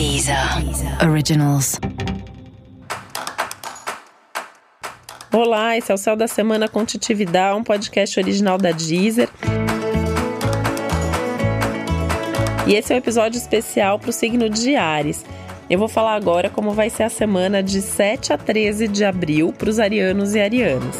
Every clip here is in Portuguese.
Deezer Originals. Olá, esse é o Céu da Semana com Titividade, um podcast original da Deezer. E esse é um episódio especial para o signo de Ares. Eu vou falar agora como vai ser a semana de 7 a 13 de abril para os arianos e arianas.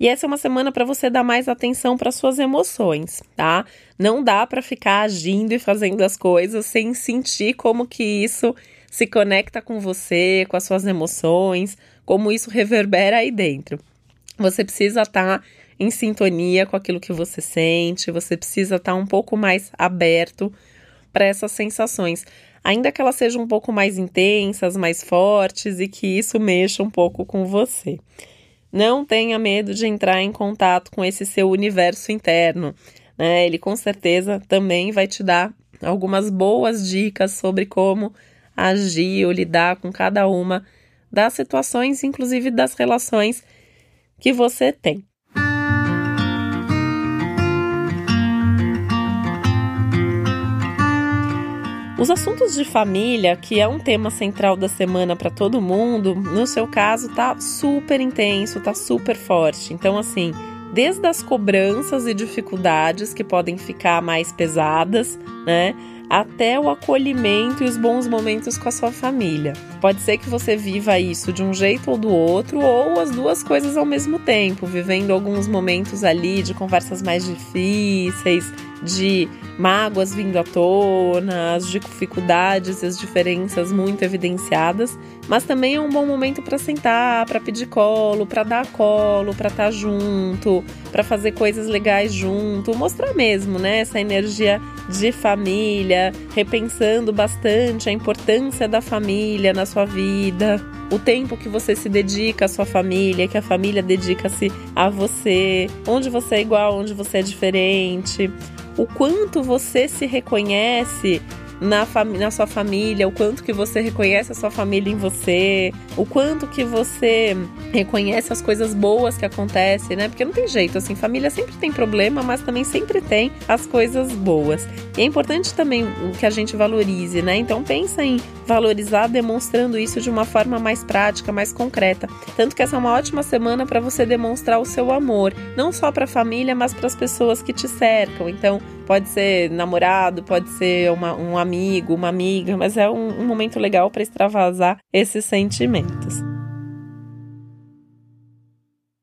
E essa é uma semana para você dar mais atenção para suas emoções, tá? Não dá para ficar agindo e fazendo as coisas sem sentir como que isso se conecta com você, com as suas emoções, como isso reverbera aí dentro. Você precisa estar tá em sintonia com aquilo que você sente, você precisa estar tá um pouco mais aberto para essas sensações, ainda que elas sejam um pouco mais intensas, mais fortes e que isso mexa um pouco com você. Não tenha medo de entrar em contato com esse seu universo interno. Né? Ele com certeza também vai te dar algumas boas dicas sobre como agir ou lidar com cada uma das situações, inclusive das relações que você tem. Os assuntos de família, que é um tema central da semana para todo mundo, no seu caso tá super intenso, tá super forte. Então assim, desde as cobranças e dificuldades que podem ficar mais pesadas, né? Até o acolhimento e os bons momentos com a sua família. Pode ser que você viva isso de um jeito ou do outro, ou as duas coisas ao mesmo tempo, vivendo alguns momentos ali de conversas mais difíceis, de mágoas vindo à tona, as dificuldades e as diferenças muito evidenciadas, mas também é um bom momento para sentar, para pedir colo, para dar colo, para estar tá junto, para fazer coisas legais junto, mostrar mesmo, né, essa energia de família, repensando bastante a importância da família na sua vida, o tempo que você se dedica à sua família, que a família dedica-se a você, onde você é igual, onde você é diferente o quanto você se reconhece na, na sua família, o quanto que você reconhece a sua família em você, o quanto que você reconhece as coisas boas que acontecem, né? Porque não tem jeito, assim, família sempre tem problema, mas também sempre tem as coisas boas. E é importante também que a gente valorize, né? Então pensa em valorizar demonstrando isso de uma forma mais prática, mais concreta. Tanto que essa é uma ótima semana para você demonstrar o seu amor, não só para a família, mas para as pessoas que te cercam. Então, Pode ser namorado, pode ser uma, um amigo, uma amiga, mas é um, um momento legal para extravasar esses sentimentos.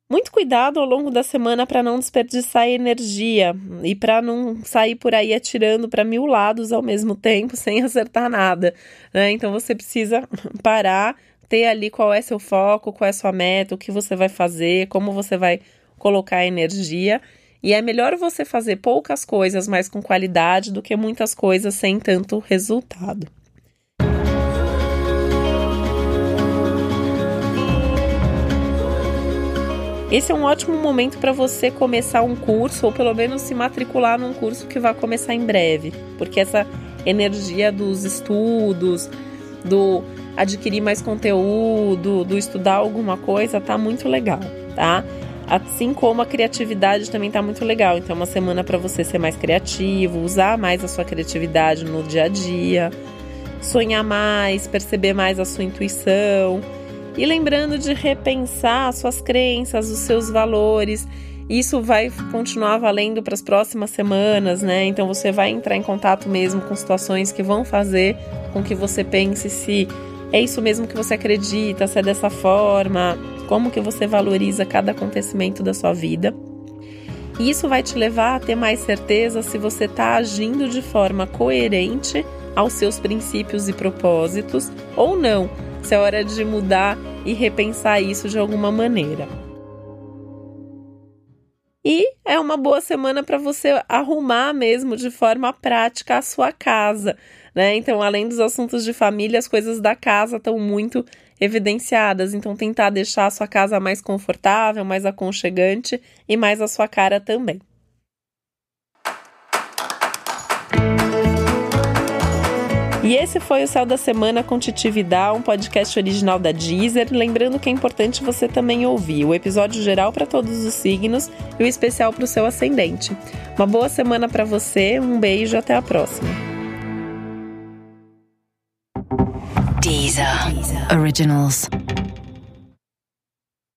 Muito cuidado ao longo da semana para não desperdiçar energia e para não sair por aí atirando para mil lados ao mesmo tempo sem acertar nada. Né? Então você precisa parar, ter ali qual é seu foco, qual é sua meta, o que você vai fazer, como você vai colocar energia e é melhor você fazer poucas coisas, mas com qualidade, do que muitas coisas sem tanto resultado. Esse é um ótimo momento para você começar um curso ou pelo menos se matricular num curso que vai começar em breve, porque essa energia dos estudos, do adquirir mais conteúdo, do estudar alguma coisa, tá muito legal, tá? Assim como a criatividade também está muito legal. Então, é uma semana para você ser mais criativo, usar mais a sua criatividade no dia a dia, sonhar mais, perceber mais a sua intuição. E lembrando de repensar suas crenças, os seus valores. Isso vai continuar valendo para as próximas semanas, né? Então você vai entrar em contato mesmo com situações que vão fazer com que você pense se é isso mesmo que você acredita, se é dessa forma, como que você valoriza cada acontecimento da sua vida. E isso vai te levar a ter mais certeza se você está agindo de forma coerente aos seus princípios e propósitos ou não, se é hora de mudar e repensar isso de alguma maneira. E é uma boa semana para você arrumar mesmo de forma prática a sua casa, né? Então, além dos assuntos de família, as coisas da casa estão muito evidenciadas. Então, tentar deixar a sua casa mais confortável, mais aconchegante e mais a sua cara também. E esse foi o Céu da Semana com Titi Vidal, um podcast original da Deezer. Lembrando que é importante você também ouvir o episódio geral para todos os signos e o especial para o seu ascendente. Uma boa semana para você, um beijo, até a próxima. Deezer. Originals.